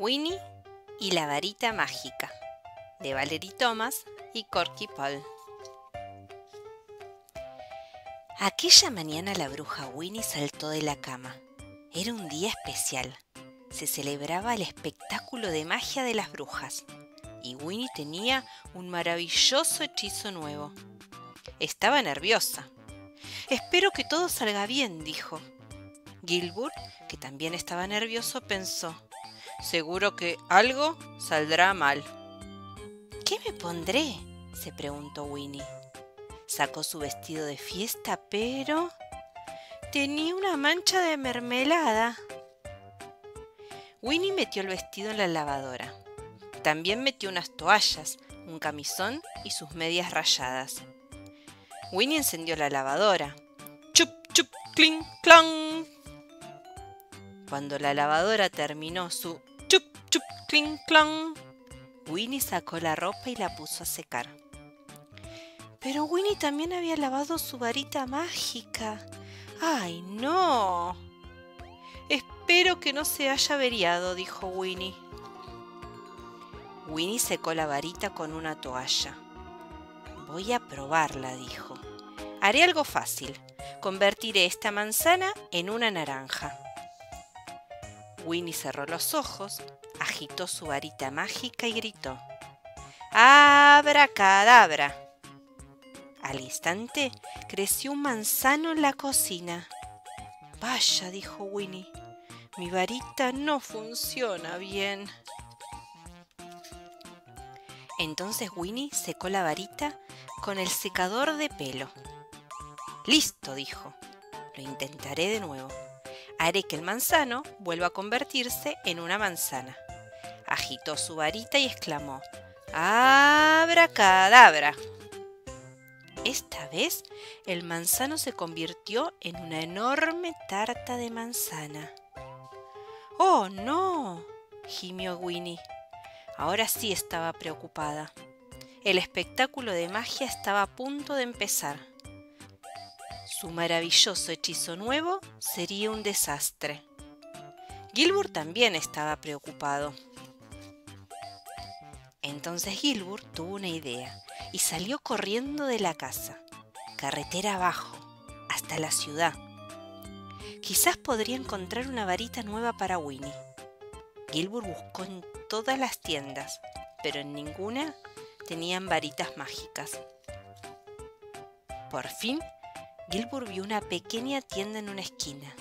Winnie y la varita mágica de Valerie Thomas y Corky Paul. Aquella mañana la bruja Winnie saltó de la cama. Era un día especial. Se celebraba el espectáculo de magia de las brujas y Winnie tenía un maravilloso hechizo nuevo. Estaba nerviosa. Espero que todo salga bien, dijo. Gilbert, que también estaba nervioso, pensó, Seguro que algo saldrá mal. ¿Qué me pondré? se preguntó Winnie. Sacó su vestido de fiesta, pero tenía una mancha de mermelada. Winnie metió el vestido en la lavadora. También metió unas toallas, un camisón y sus medias rayadas. Winnie encendió la lavadora. ¡Chup, chup, clink, clang! Cuando la lavadora terminó su clink, clon. Winnie sacó la ropa y la puso a secar. Pero Winnie también había lavado su varita mágica. ¡Ay, no! Espero que no se haya averiado, dijo Winnie. Winnie secó la varita con una toalla. Voy a probarla, dijo. Haré algo fácil. Convertiré esta manzana en una naranja. Winnie cerró los ojos, agitó su varita mágica y gritó: ¡Abracadabra! Al instante creció un manzano en la cocina. Vaya, dijo Winnie, mi varita no funciona bien. Entonces Winnie secó la varita con el secador de pelo. Listo, dijo. Lo intentaré de nuevo haré que el manzano vuelva a convertirse en una manzana. Agitó su varita y exclamó, ¡Abracadabra! Esta vez el manzano se convirtió en una enorme tarta de manzana. ¡Oh, no! gimió Winnie. Ahora sí estaba preocupada. El espectáculo de magia estaba a punto de empezar su maravilloso hechizo nuevo sería un desastre. Gilbert también estaba preocupado. Entonces Gilbert tuvo una idea y salió corriendo de la casa, carretera abajo, hasta la ciudad. Quizás podría encontrar una varita nueva para Winnie. Gilbert buscó en todas las tiendas, pero en ninguna tenían varitas mágicas. Por fin Gilbert vio una pequeña tienda en una esquina.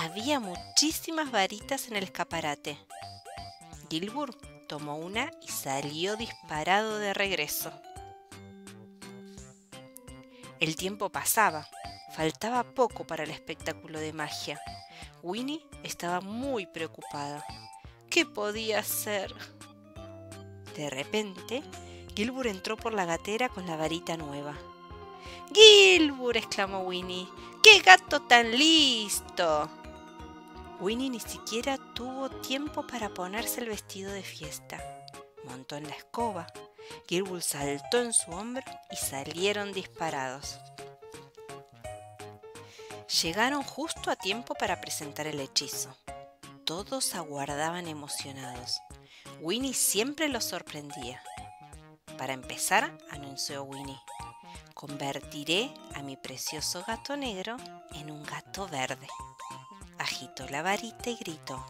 Había muchísimas varitas en el escaparate. Gilbert tomó una y salió disparado de regreso. El tiempo pasaba. Faltaba poco para el espectáculo de magia. Winnie estaba muy preocupada. ¿Qué podía hacer? De repente, Gilbert entró por la gatera con la varita nueva. Gilbert, exclamó Winnie. ¡Qué gato tan listo! Winnie ni siquiera tuvo tiempo para ponerse el vestido de fiesta. Montó en la escoba. Gilbert saltó en su hombro y salieron disparados. Llegaron justo a tiempo para presentar el hechizo. Todos aguardaban emocionados. Winnie siempre los sorprendía. Para empezar, anunció Winnie, Convertiré a mi precioso gato negro en un gato verde. Agitó la varita y gritó.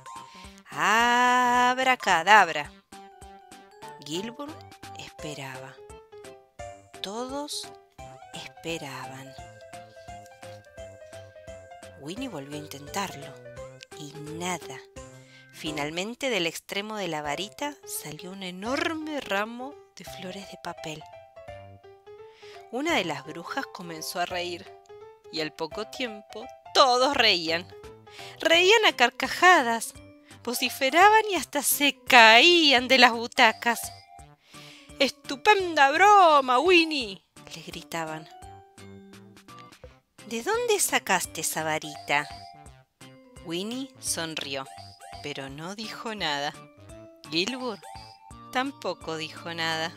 ¡Abracadabra! Gilbert esperaba. Todos esperaban. Winnie volvió a intentarlo. Y nada. Finalmente del extremo de la varita salió un enorme ramo de flores de papel una de las brujas comenzó a reír y al poco tiempo todos reían. Reían a carcajadas, vociferaban y hasta se caían de las butacas. ¡Estupenda broma, Winnie! le gritaban. ¿De dónde sacaste esa varita? Winnie sonrió, pero no dijo nada. Gilbert tampoco dijo nada.